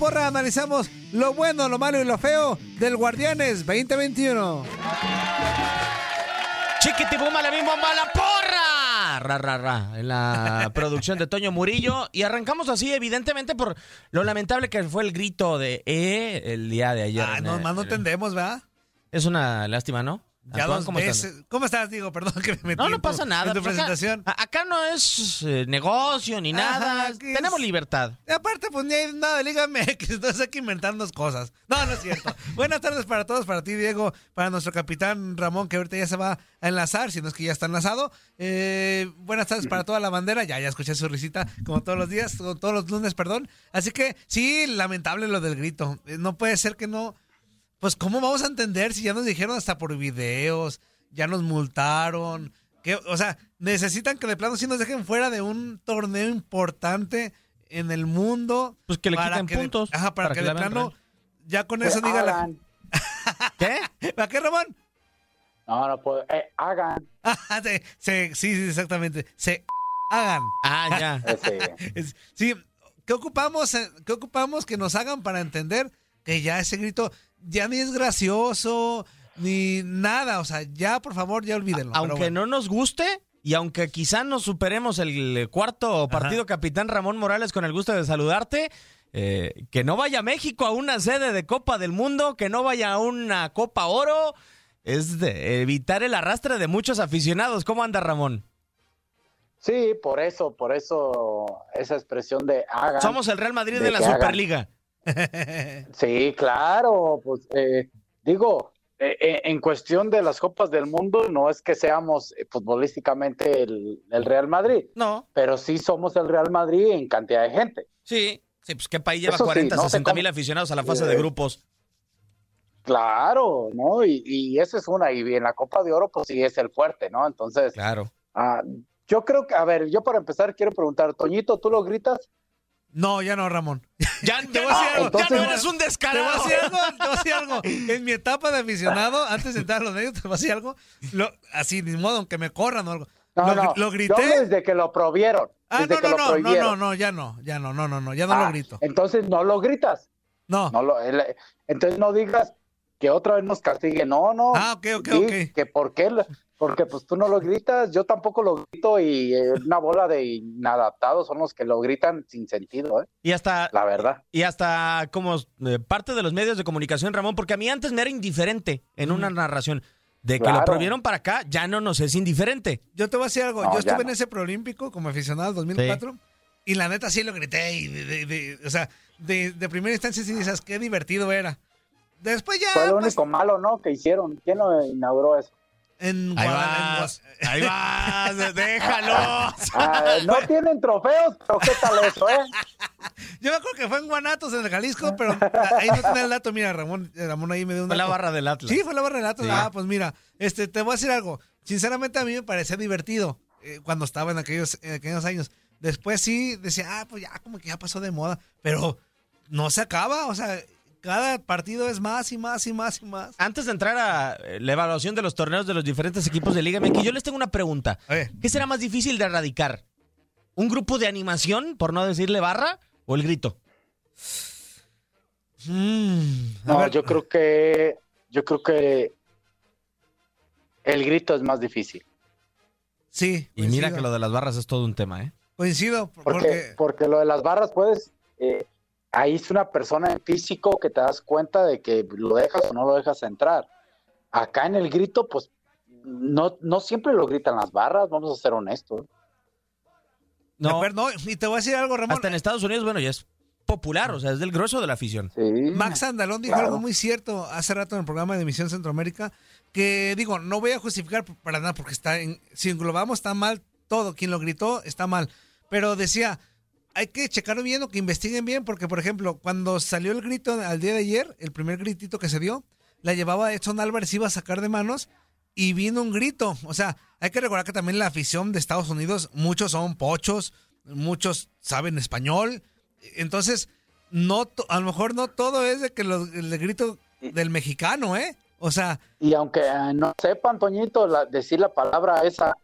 Porra analizamos lo bueno, lo malo y lo feo del Guardianes 2021. Chiquitibuma, la misma la porra. Ra, ra, ra. En la producción de Toño Murillo. Y arrancamos así, evidentemente, por lo lamentable que fue el grito de E el día de ayer. Ah, no, más no entendemos, ¿verdad? Es una lástima, ¿no? Ya Antoine, dos ¿cómo estás? veces. ¿Cómo estás? Digo, perdón que me metí No, no en tu- pasa nada. En tu pues acá- presentación. acá no es eh, negocio ni Ajá, nada. Tenemos es- libertad. Y aparte, pues ni hay nada de Liga MX, entonces hay que inventarnos cosas. No, no es cierto. Buenas tardes para todos, para ti, Diego, para nuestro capitán Ramón, que ahorita ya se va a enlazar, si no es que ya está enlazado. Eh, buenas tardes para toda la bandera, ya, ya escuché su risita, como todos los días, como todos los lunes, perdón. Así que sí, lamentable lo del grito. Eh, No puede ser que no. Pues, ¿cómo vamos a entender si ya nos dijeron hasta por videos, ya nos multaron? Que, o sea, necesitan que de plano sí nos dejen fuera de un torneo importante en el mundo. Pues que le para quiten que de- puntos, ajá, para, para que, que de plano, ya con Que eso diga la. ¿Qué? ¿Para qué, Ramón? No, no puedo. Eh, hagan. Se- se- sí, sí, exactamente. Se hagan. Ah, ya. Ese. Es- sí, ¿qué ocupamos, eh, ¿qué ocupamos que nos hagan para entender que ya ese grito ya ni es gracioso, ni nada? O sea, ya, por favor, ya olvídenlo. Aunque bueno. no nos guste y aunque quizá nos superemos el cuarto partido, capitán Ramón Morales, con el gusto de saludarte, eh, que no vaya México a una sede de Copa del Mundo, que no vaya a una Copa Oro, es de evitar el arrastre de muchos aficionados. ¿Cómo anda Ramón? Sí, por eso, por eso esa expresión de hagan. Somos el Real Madrid De de la hagan. Sí, claro, pues eh, digo, eh, eh, en cuestión de las Copas del Mundo, no es que seamos eh, futbolísticamente el, el Real Madrid, No, pero sí somos el Real Madrid en cantidad de gente. sí. Sí, pues qué país lleva Eso sí, 40, no sé 60 mil aficionados a la fase de grupos. Claro, ¿no? Y, y esa es una, y en la Copa de Oro, pues sí es el fuerte, ¿no? Entonces, Claro. ah, yo creo que, a ver, yo para empezar quiero preguntar, Toñito, ¿tú lo gritas? No, ya no, Ramón. Ya, Te voy a decir algo. ya no eres un Te voy a descarado. decir algo, te voy a decir algo. En mi etapa de aficionado, antes de entrar a los medios, te voy a decir algo. Lo- así, ni modo, aunque me corran o algo. No, lo, no, lo grité. desde que lo prohibieron. Ah, desde no, que no, lo no, no, prohibieron. no, no, ya no, ya no, no, no, no, ya no Ah, lo grito. Entonces no lo gritas. No. No lo, el- entonces no digas que otra vez nos castigue. No, no. Ah, ok, ok, ok. Que por qué, porque pues tú no lo gritas, yo tampoco lo grito y eh, una bola de inadaptados son los que lo gritan sin sentido, ¿eh? Y hasta, la verdad. y hasta como eh, parte de los medios de comunicación, Ramón, porque a mí antes me era indiferente en una narración. De que lo prohibieron para acá, ya no nos es indiferente. Yo te voy a decir algo. No, yo estuve en ese preolímpico como aficionado en 2004 y la neta sí lo grité. Y de, de- de- o sea, de, de primera instancia sí dices, qué divertido era. Después ya. Fue lo pues, único malo, ¿no? Que hicieron. ¿Quién lo inauguró eso? En Ahí vas, ahí vas, déjalo. Ah, no tienen trofeos, pero ¿qué tal eso, eh? Yo me acuerdo que fue en Guanatos, en el Jalisco, pero ahí no tiene el dato. Mira, Ramón, eh, Ramón ahí me dio un Fue la barra del Atlas. Sí, fue la barra del Atlas. Sí. Ah, pues mira, este, te voy a decir algo. Sinceramente a mí me parecía divertido eh, cuando estaba en aquellos, en aquellos años. Después sí decía, ah, pues ya como que ya pasó de moda, pero no se acaba, o sea, cada partido es más y más y más y más. Antes de entrar a eh, la evaluación de los torneos de los diferentes equipos de Liga MX, yo les tengo una pregunta. ¿Qué será más difícil de erradicar? ¿Un grupo de animación, por no decirle barra, o el grito? mm, a No, ver, yo creo que yo creo que el grito es más difícil. sí. Y mira que lo de las barras es todo un tema, ¿eh? Coincido, Porque, porque... porque lo de las barras puedes, eh, ahí es una persona en físico que te das cuenta de que lo dejas o no lo dejas entrar. Acá en el grito, pues no, no siempre lo gritan las barras, vamos a ser honestos. No, no, y te voy a decir algo, Ramón. hasta en Estados Unidos, bueno, ya es popular, o sea, es del grueso de la afición. Sí. Max Andalón dijo Claro. algo muy cierto hace rato en el programa de Emisión Centroamérica, que digo, no voy a justificar para nada porque está en, si englobamos está mal todo, quien lo gritó está mal, pero decía, hay que checarlo bien o que investiguen bien, porque, por ejemplo, cuando salió el grito al día de ayer, el primer gritito que se dio, la llevaba Edson Álvarez, iba a sacar de manos y vino un grito. O sea, hay que recordar que también la afición de Estados Unidos, muchos son pochos, muchos saben español. Entonces, no a lo mejor no todo es de que el grito del mexicano, ¿eh? O sea. Y aunque no sepa, Antoñito, decir la palabra esa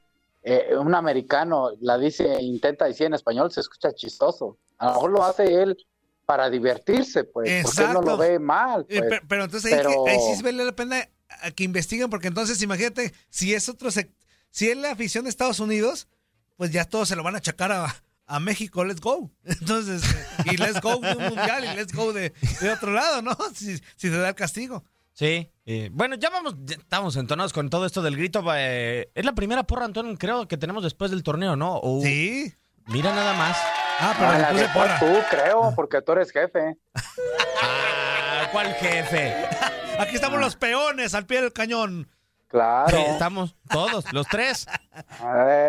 eh, un americano la dice, intenta decir en español, se escucha chistoso. A lo mejor lo hace él para divertirse, pues, porque él no lo ve mal. Eh, pues. pero, entonces ahí, sí vale la pena que investiguen, porque entonces imagínate, si es otro, si es la afición de Estados Unidos, pues ya todos se lo van a achacar a, México, let's go. Entonces, y let's go de un mundial y let's go de, otro lado, ¿no? Si, si se da el castigo. Sí. Eh, bueno, ya vamos, estamos entonados con todo esto del grito. Eh, es la primera porra, Antonio, creo que tenemos después del torneo, ¿no? sí. Mira nada más. Ah, pero ah, la porra. tú, creo, porque tú eres jefe. ah, ¿cuál jefe? Aquí estamos los peones al pie del cañón. Claro. Estamos todos, los tres.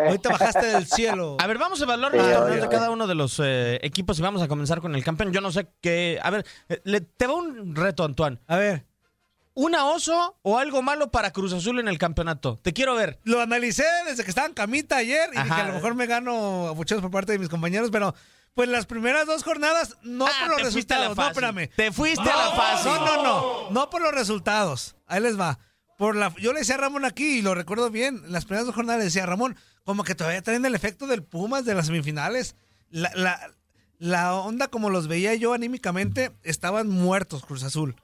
Hoy te bajaste del cielo. A ver, vamos a evaluar los torneos de cada uno de los eh, equipos y vamos a comenzar con el campeón. Yo no sé qué. A ver, le, te va un reto, Antoine. A ver. ¿Una oso o algo malo para Cruz Azul en el campeonato? Te quiero ver. Lo analicé desde que estaba en camita ayer y dije, a lo mejor me gano abucheos por parte de mis compañeros, pero pues las primeras dos jornadas, no ah, por los resultados. No, espérame. Te fuiste a la fase. No, no, no. No por los resultados. Ahí les va. Por la, yo le decía a Ramón aquí, y lo recuerdo bien, las primeras dos jornadas le decía a Ramón, como que todavía traen el efecto del Pumas de las semifinales. La, la, la onda como los veía yo anímicamente, estaban muertos Cruz Azul.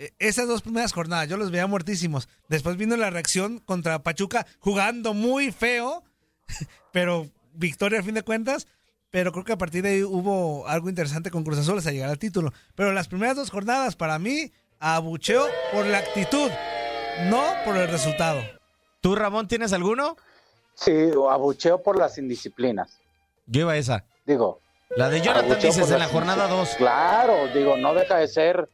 E, esas dos primeras jornadas yo los veía muertísimos. Después vino la reacción contra Pachuca jugando muy feo, pero victoria a fin de cuentas. Pero creo que a partir de ahí hubo algo interesante con Cruz Azul hasta llegar al título. Pero las primeras dos jornadas para mí abucheo por la actitud, no por el resultado. ¿Tú, Ramón, tienes alguno? Sí, abucheo por las indisciplinas. Yo iba a esa. Digo. La de Jonathan dices en la jornada 2. Claro, digo, no deja de ser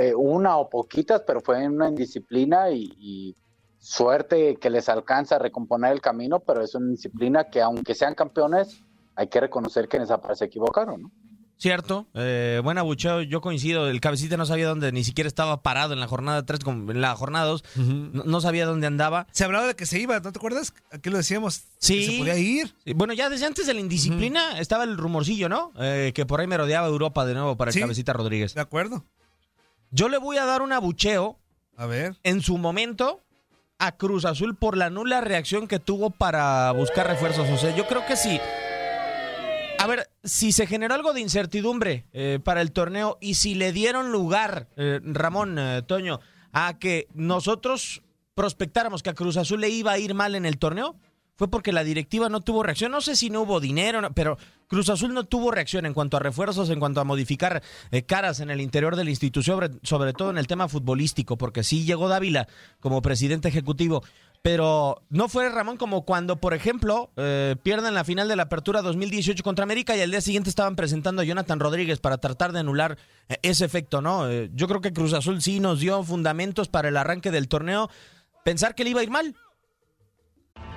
eh, una o poquitas, pero fue en una indisciplina y, suerte que les alcanza a recomponer el camino, pero es una indisciplina que aunque sean campeones, hay que reconocer que en esa parte se equivocaron, ¿no? Cierto, eh, buen abucheo, yo coincido, el cabecita no sabía dónde, ni siquiera estaba parado en la jornada 3, en la jornada 2, no, sabía dónde andaba. Se hablaba de que se iba, ¿no te acuerdas? Aquí lo decíamos, sí, se podía ir. Bueno, ya desde antes de la indisciplina estaba el rumorcillo, ¿no? Eh, que por ahí merodeaba Europa de nuevo para el cabecita Rodríguez. De acuerdo. Yo le voy a dar un abucheo. A ver. En su momento a Cruz Azul por la nula reacción que tuvo para buscar refuerzos. O sea, yo creo que sí. A ver, si se generó algo de incertidumbre eh, para el torneo y si le dieron lugar, eh, Ramón, eh, Toño, a que nosotros prospectáramos que a Cruz Azul le iba a ir mal en el torneo, fue porque la directiva no tuvo reacción. No sé si no hubo dinero, pero Cruz Azul no tuvo reacción en cuanto a refuerzos, en cuanto a modificar eh, caras en el interior de la institución, sobre, todo en el tema futbolístico, porque sí llegó Dávila como presidente ejecutivo. Pero no fue Ramón como cuando, por ejemplo, eh, pierden la final de la Apertura 2018 contra América y al día siguiente estaban presentando a Jonathan Rodríguez para tratar de anular eh, ese efecto, ¿no? yo creo que Cruz Azul sí nos dio fundamentos para el arranque del torneo. Pensar que le iba a ir mal,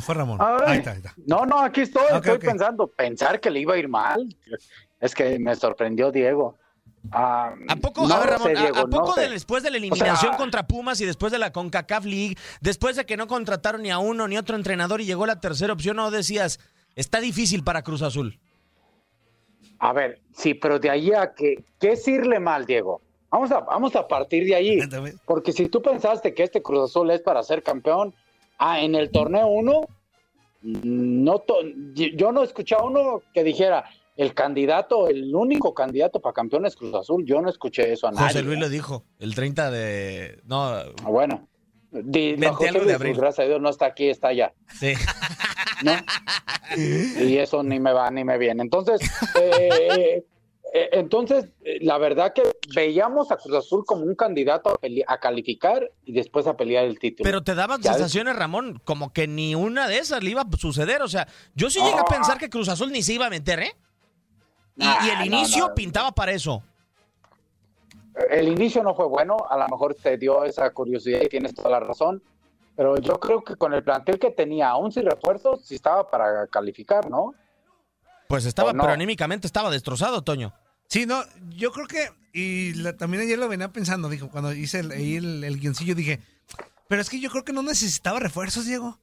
fue Ramón. No, no, aquí estoy, estoy pensando, pensar que le iba a ir mal. Es que me sorprendió Diego. ¿A poco, a poco después de la eliminación contra Pumas y después de la CONCACAF League, después de que no contrataron ni a uno ni otro entrenador y llegó la tercera opción, no decías, está difícil para Cruz Azul? A ver, sí, pero de ahí a que, ¿qué es irle mal, Diego? Vamos a, vamos a partir de ahí. Porque si tú pensaste que este Cruz Azul es para ser campeón, Ah, en el torneo 1, no yo no escuché a uno que dijera el candidato, el único candidato para campeones Cruz Azul. Yo no escuché eso a nadie. José Luis lo dijo, el 30 de. No. Ah, bueno. Di- no, 20 José algo de Luis, abril. Gracias a Dios no está aquí, está allá. Sí. ¿no? y eso ni me va ni me viene. Entonces, eh, entonces, eh, la verdad que veíamos a Cruz Azul como un candidato a, calificar y después a pelear el título. Pero te daban Ya sensaciones, Ramón, como que ni una de esas le iba a suceder. O sea, yo sí llegué a pensar que Cruz Azul ni se iba a meter, ¿eh? Y, y el inicio no. pintaba para eso. El inicio no fue bueno, a lo mejor te dio esa curiosidad y tienes toda la razón, pero yo creo que con el plantel que tenía, aún sin refuerzos, sí estaba para calificar, ¿no? Pues estaba, pero anímicamente estaba destrozado, Toño. Sí, no, yo creo que, y la- también ayer lo venía pensando, dijo, cuando hice el, ahí el, el guioncillo, dije, pero es que yo creo que no necesitaba refuerzos, Diego.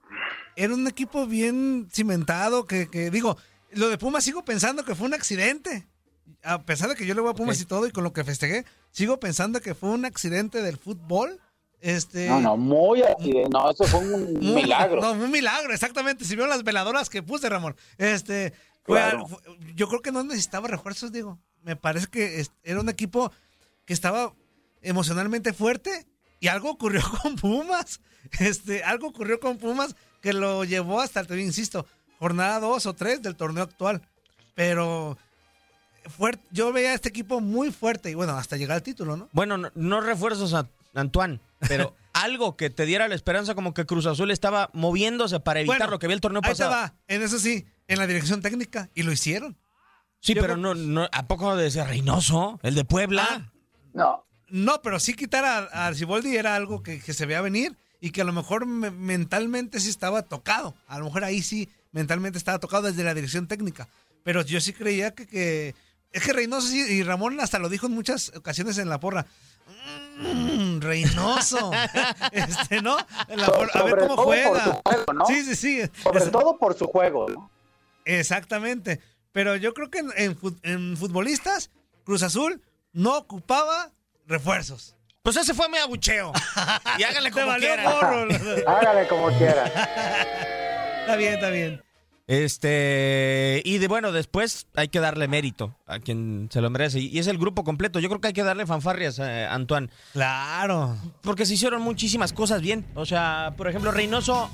Era un equipo bien cimentado, que, que digo, lo de Pumas sigo pensando que fue un accidente. A pesar de que yo le voy a Pumas y todo, y con lo que festejé, sigo pensando que fue un accidente del fútbol. Este, No, no, muy accidente, no, eso fue un milagro. No, un milagro, exactamente. Si vieron las veladoras que puse, Ramón. Este, fue Claro. al- fue- yo creo que no necesitaba refuerzos, digo. Me parece que era un equipo que estaba emocionalmente fuerte y algo ocurrió con Pumas. Este, algo ocurrió con Pumas que lo llevó hasta, te insisto, jornada 2 o 3 del torneo actual. Pero fuerte, yo veía a este equipo muy fuerte y bueno, hasta llegar al título, ¿no? Bueno, no, no refuerzos a Antoine, pero algo que te diera la esperanza como que Cruz Azul estaba moviéndose para evitar Bueno, lo que vi el torneo Ahí pasado. va, en eso sí, en la dirección técnica y lo hicieron. Sí, Yo pero creo- no, no, ¿a poco de ese Reynoso? ¿El de Puebla? Ah, No, No, pero sí quitar a, a Arciboldi era algo que, que se veía venir y que a lo mejor me- mentalmente sí estaba tocado. A lo mejor ahí sí mentalmente estaba tocado desde la dirección técnica. Pero yo sí creía que... que es que Reynoso sí, y Ramón hasta lo dijo en muchas ocasiones en la porra. Mm, Reynoso. este, ¿no? En la porra, a ver cómo juega. su juego, ¿no? Sí, sí, sí. sobre Es- todo por su juego, ¿no? Exactamente. Pero yo creo que en, en fut- en futbolistas, Cruz Azul no ocupaba refuerzos. Pues ese fue mi abucheo. Y háganle Te como valió quieran. gorro. Hágale como quiera. está bien, está bien. Este, y de bueno, después hay que darle mérito a quien se lo merece. Y es el grupo completo. Yo creo que hay que darle fanfarrias a Antoine. Claro. Porque se hicieron muchísimas cosas bien. O sea, por ejemplo, Reynoso.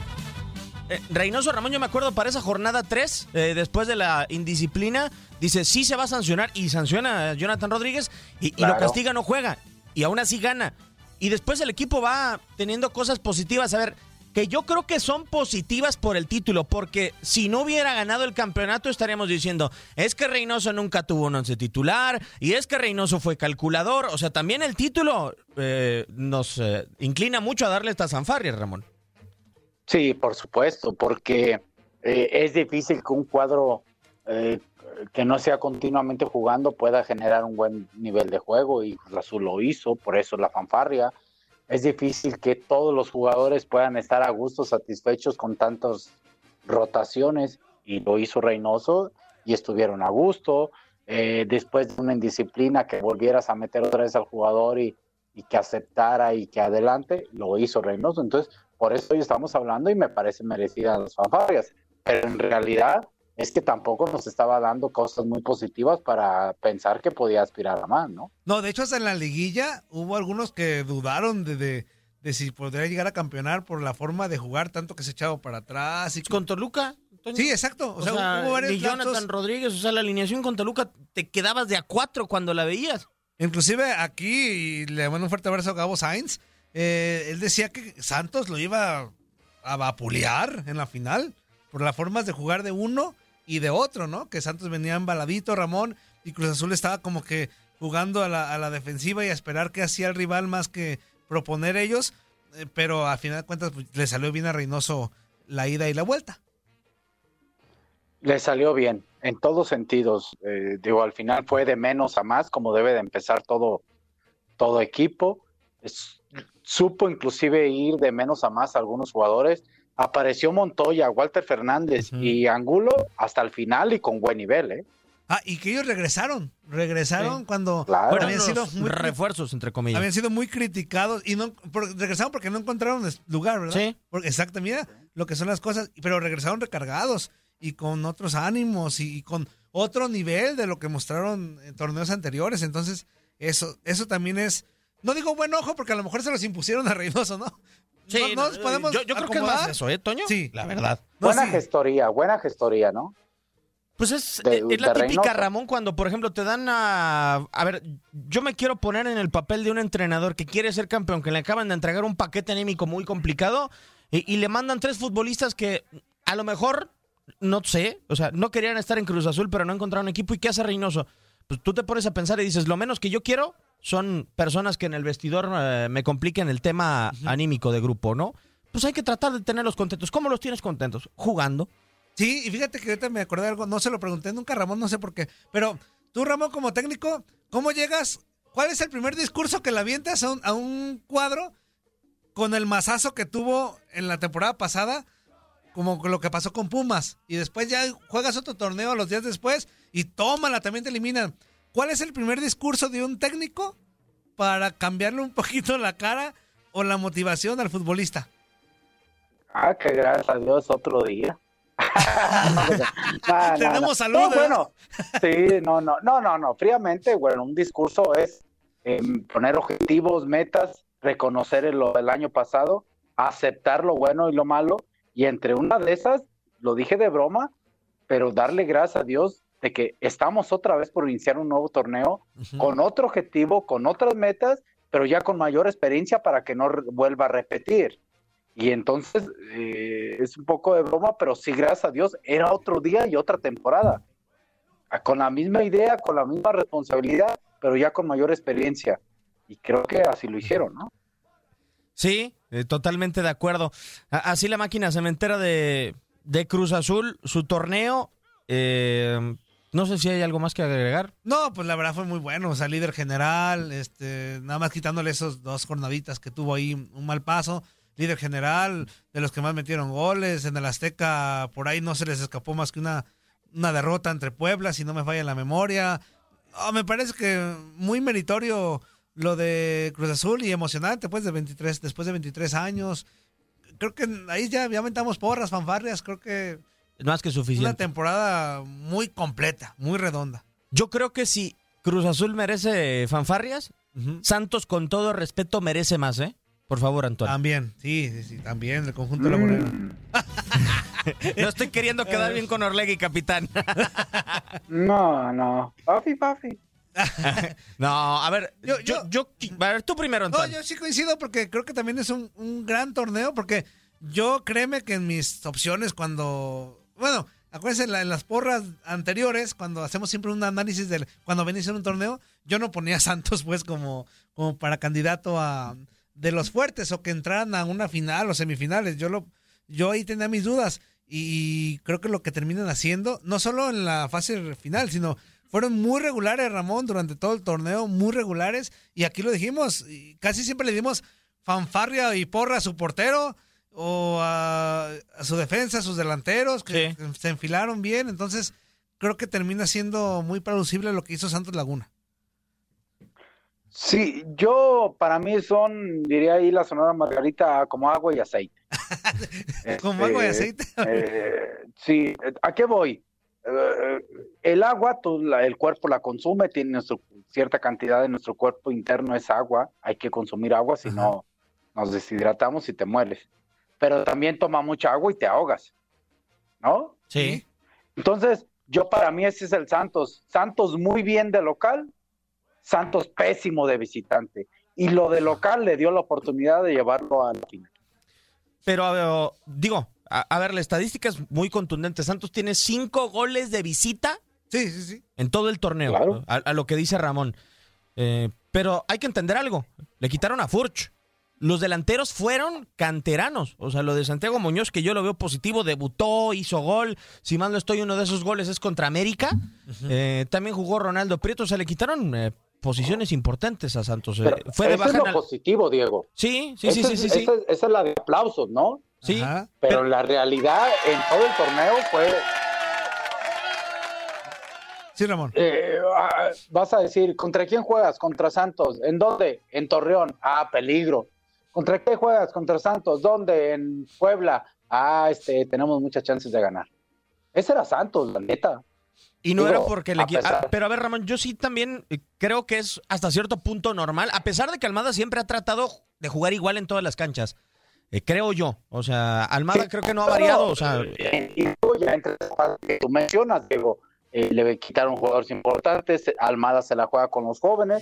Eh, Reynoso Ramón, yo me acuerdo para esa jornada 3, eh, después de la indisciplina, dice sí se va a sancionar y sanciona a Jonathan Rodríguez y, y lo castiga, no juega. Y aún así gana. Y después el equipo va teniendo cosas positivas. A ver, que yo creo que son positivas por el título, porque si no hubiera ganado el campeonato estaríamos diciendo, es que Reynoso nunca tuvo un once titular, y es que Reynoso fue calculador, o sea, también el título eh, nos eh, inclina mucho a darle estas fanfarrias, Ramón. Sí, por supuesto, porque eh, es difícil que un cuadro eh, que no sea continuamente jugando pueda generar un buen nivel de juego y Cruz Azul lo hizo, por eso la fanfarria. Es difícil que todos los jugadores puedan estar a gusto, satisfechos con tantas rotaciones y lo hizo Reynoso y estuvieron a gusto. Eh, después de una indisciplina que volvieras a meter otra vez al jugador y, y que aceptara y que adelante, lo hizo Reynoso. Entonces, por eso hoy estamos hablando y me parece merecida las fanfarrias. Pero en realidad es que tampoco nos estaba dando cosas muy positivas para pensar que podía aspirar a más, ¿no? No, de hecho, hasta en la liguilla hubo algunos que dudaron de, de, de si podría llegar a campeonar por la forma de jugar, tanto que se echaba para atrás. Y Con Toluca. Toño. Sí, exacto. O, O sea, sea, hubo varios Jonathan. Rodríguez, o sea, la alineación con Toluca te quedabas de a cuatro cuando la veías. Inclusive aquí, le mando un fuerte abrazo a Gabo Sainz, eh, él decía que Santos lo iba a vapulear en la final por las formas de jugar de uno y de otro, ¿no? Que Santos venía embaladito, Ramón, y Cruz Azul estaba como que jugando a la, defensiva y a esperar que hacía el rival más que proponer ellos, eh, pero a final de cuentas pues, le salió bien a Reynoso la ida y la vuelta. Le salió bien, en todos sentidos. Eh, digo, al final fue de menos a más, como debe de empezar todo, todo equipo. Es- supo inclusive ir de menos a más a algunos jugadores. Apareció Montoya, Walter Fernández y Angulo hasta el final y con buen nivel, ¿eh? Ah, y que ellos regresaron, regresaron Sí. cuando Claro. bueno, habían sido muy refuerzos, entre comillas. habían sido muy criticados y no por- regresaron porque no encontraron lugar, ¿verdad? Sí. Porque, exacto, mira lo que son las cosas, pero regresaron recargados y con otros ánimos y, y con otro nivel de lo que mostraron en torneos anteriores. Entonces, eso, eso también es, no digo buen ojo porque a lo mejor se los impusieron a Reynoso, ¿no? Sí, no, nos podemos yo, yo creo que es más eso, ¿eh, Toño? Sí. La verdad. No, buena sí. gestoría, buena gestoría, ¿no? Pues es, De- es la típica, Reynoso. Ramón, cuando, por ejemplo, te dan a... A ver, yo me quiero poner en el papel de un entrenador que quiere ser campeón, que le acaban de entregar un paquete anímico muy complicado y, y le mandan tres futbolistas que a lo mejor, no sé, o sea, no querían estar en Cruz Azul, pero no encontraron equipo. ¿Y qué hace Reynoso? Pues tú te pones a pensar y dices, lo menos que yo quiero son personas que en el vestidor eh, me compliquen el tema anímico de grupo, ¿no? Pues hay que tratar de tenerlos contentos. ¿Cómo los tienes contentos? Jugando. Sí, y fíjate que ahorita me acordé de algo, no se lo pregunté nunca a Ramón, no sé por qué. Pero tú, Ramón, como técnico, ¿cómo llegas? ¿Cuál es el primer discurso que le avientas a un, a un cuadro con el mazazo que tuvo en la temporada pasada? Como con lo que pasó con Pumas. Y después ya juegas otro torneo los días después y tómala, también te eliminan. ¿Cuál es el primer discurso de un técnico para cambiarle un poquito la cara o la motivación al futbolista? Ah, que gracias a Dios otro día. No, Tenemos no. salud, No, ¿eh? bueno, sí, no, no, no, no, no. Fríamente, bueno, un discurso es eh, poner objetivos, metas, reconocer lo del año pasado, aceptar lo bueno y lo malo, y entre una de esas, lo dije de broma, pero darle gracias a Dios de que estamos otra vez por iniciar un nuevo torneo con otro objetivo, con otras metas, pero ya con mayor experiencia para que no vuelva a repetir. Y entonces eh, es un poco de broma, pero sí, gracias a Dios, era otro día y otra temporada. Ah, Con la misma idea, con la misma responsabilidad, pero ya con mayor experiencia. Y creo que así lo hicieron, ¿no? Sí, eh, totalmente de acuerdo. Así la máquina se me entera de, de Cruz Azul, su torneo. eh, no sé si hay algo más que agregar. No, pues la verdad fue muy bueno. O sea, líder general, este, nada más quitándole esos dos jornaditas que tuvo ahí un mal paso. Líder general, de los que más metieron goles. En el Azteca, por ahí no se les escapó más que una, una derrota entre Puebla, si no me falla la memoria. Me parece que muy meritorio lo de Cruz Azul y emocionante, pues, de 23, después de 23 años. Creo que ahí ya, ya aventamos porras, fanfarrias. Creo que más que una suficiente. temporada muy completa, muy redonda. Yo creo que si Cruz Azul merece fanfarrias, Santos con todo respeto merece más, ¿eh? Por favor, Antonio. También, sí, sí, sí, también, el conjunto lagunero. Mm, No estoy queriendo quedar bien con Orlegui, capitán. no, no. Pafi, pafi. No, a ver, Yo- yo, yo- yo, a ver, tú primero, No, Antonio. yo sí coincido porque creo que también es un, un gran torneo porque yo créeme que en mis opciones cuando, bueno, acuérdense en, la- en las porras anteriores, cuando hacemos siempre un análisis del, cuando venís en un torneo, yo no ponía a Santos pues como, como para candidato a de los fuertes o que entraran a una final o semifinales. Yo lo, yo ahí tenía mis dudas y creo que lo que terminan haciendo, no solo en la fase final, sino fueron muy regulares, Ramón, durante todo el torneo, muy regulares. Y aquí lo dijimos, y casi siempre le dimos fanfarria y porra a su portero o a, a su defensa, a sus delanteros, que Sí. se enfilaron bien. Entonces, creo que termina siendo muy plausible lo que hizo Santos Laguna. Sí, yo para mí son, diría ahí la Sonora Margarita, como agua y aceite. Como agua y Este, aceite. eh, sí, ¿a qué voy? Eh, el agua, tú la- el cuerpo la consume, tiene nuestro- cierta cantidad de nuestro cuerpo interno es agua, hay que consumir agua, si no nos deshidratamos y te mueres. Pero también toma mucha agua y te ahogas, ¿no? Sí. Entonces, yo para mí ese es el Santos. Santos muy bien de local, Santos pésimo de visitante. Y lo de local le dio la oportunidad de llevarlo a la final. Pero, ver, digo, a, a ver, la estadística es muy contundente. Santos tiene cinco goles de visita Sí, sí, sí. en todo el torneo, Claro. a, a lo que dice Ramón. Eh, pero hay que entender algo. Le quitaron a Furch. Los delanteros fueron canteranos. O sea, lo de Santiago Muñoz, que yo lo veo positivo, debutó, hizo gol. Si mal no estoy, uno de esos goles es contra América. Eh, también jugó Ronaldo Prieto. O sea, le quitaron eh, posiciones importantes a Santos. Eh, Pero fue de eso baja es lo al- positivo, Diego. Sí, sí, sí, Esa sí, es- sí. sí. Esa, es- esa es la de aplausos, ¿no? Sí. Ajá. Pero la realidad en todo el torneo fue, Sí, Ramón. eh, ah, vas a decir, ¿contra quién juegas? Contra Santos. ¿En dónde? En Torreón. Ah, peligro. ¿Contra qué juegas? Contra Santos. ¿Dónde? En Puebla. Ah, este, tenemos muchas chances de ganar. Ese era Santos, la neta. Y no Digo, era porque le a ah, pero a ver, Ramón, yo sí también eh, creo que es hasta cierto punto normal, a pesar de que Almada siempre ha tratado de jugar igual en todas las canchas. eh, creo yo. O sea, Almada creo que no ha variado. O sea, Y luego ya entre que tú mencionas, Diego, eh, le quitaron jugadores importantes, Almada se la juega con los jóvenes.